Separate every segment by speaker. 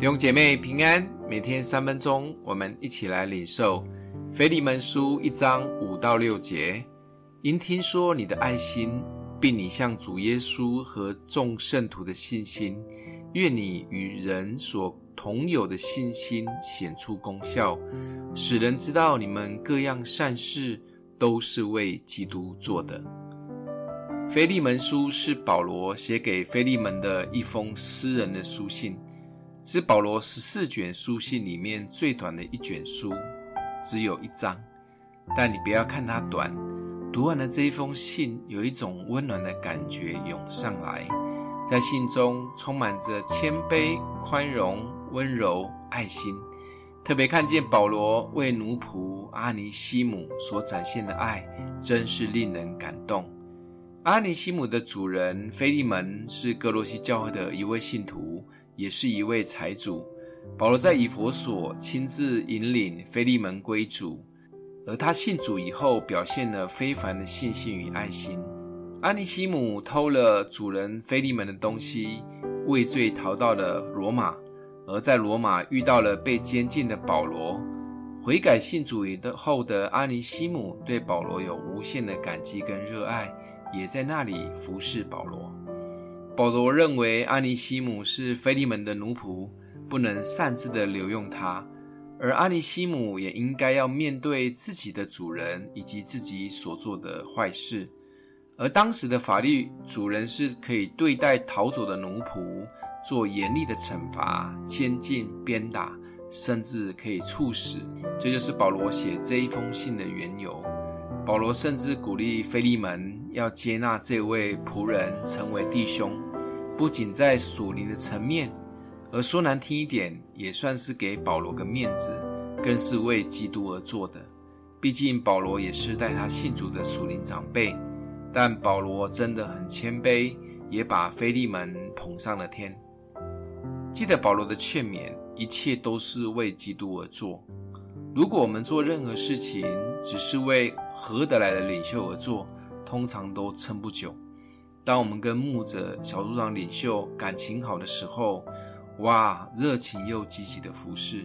Speaker 1: 弟兄姐妹平安，每天三分钟，我们一起来领受腓利门书一章五到六节。因听说你的爱心，并你向主耶稣和众圣徒的信心，愿你与人所同有的信心显出功效，使人知道你们各样善事都是为基督做的。腓利门书是保罗写给腓利门的一封私人的书信。是保罗十四卷书信里面最短的一卷书，只有一章。但你不要看它短，读完了这一封信，有一种温暖的感觉涌上来，在信中充满着谦卑、宽容、温柔、爱心。特别看见保罗为奴仆阿尼西姆所展现的爱，真是令人感动。阿尼西姆的主人腓利门是格罗西教会的一位信徒。也是一位财主，保罗在以弗所亲自引领腓利门归主，而他信主以后，表现了非凡的信心与爱心。阿尼西姆偷了主人腓利门的东西，畏罪逃到了罗马，而在罗马遇到了被监禁的保罗。悔改信主以后的阿尼西姆对保罗有无限的感激跟热爱，也在那里服侍保罗。保罗认为阿尼西姆是腓利门的奴仆，不能擅自的留用他，而阿尼西姆也应该要面对自己的主人以及自己所做的坏事。而当时的法律，主人是可以对待逃走的奴仆做严厉的惩罚，监禁、鞭打，甚至可以处死。这就是保罗写这一封信的缘由。保罗甚至鼓励腓利门要接纳这位仆人成为弟兄。不仅在属灵的层面，而说难听一点，也算是给保罗个面子，更是为基督而做的。毕竟保罗也是带他信主的属灵长辈，但保罗真的很谦卑，也把腓利门捧上了天。记得保罗的劝勉，一切都是为基督而做。如果我们做任何事情，只是为合得来的领袖而做，通常都撑不久。当我们跟牧者、小组长、领袖感情好的时候，哇，热情又积极的服侍。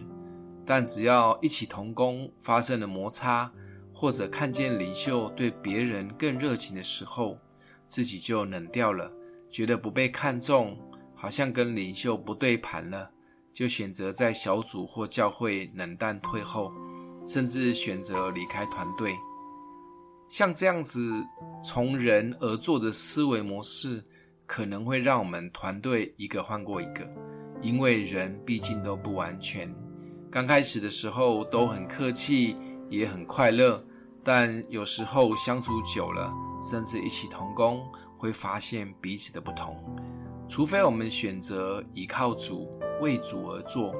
Speaker 1: 但只要一起同工发生了摩擦，或者看见领袖对别人更热情的时候，自己就冷掉了，觉得不被看重，好像跟领袖不对盘了，就选择在小组或教会冷淡退后，甚至选择离开团队。像这样子从人而做的思维模式，可能会让我们团队一个换过一个，因为人毕竟都不完全。刚开始的时候都很客气，也很快乐，但有时候相处久了，甚至一起同工，会发现彼此的不同。除非我们选择依靠主，为主而做，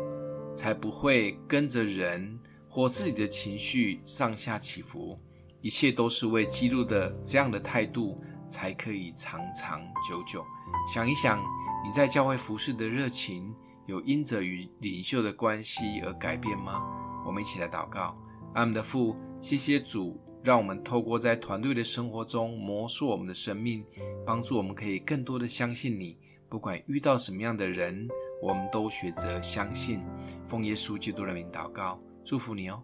Speaker 1: 才不会跟着人或自己的情绪上下起伏。一切都是为基督的这样的态度，才可以长长久久。想一想，你在教会服侍的热情，有因着与领袖的关系而改变吗？我们一起来祷告。阿们的父，谢谢主，让我们透过在团队的生活中磨塑我们的生命，帮助我们可以更多的相信你。不管遇到什么样的人，我们都选择相信。奉耶稣基督的名祷告，祝福你哦。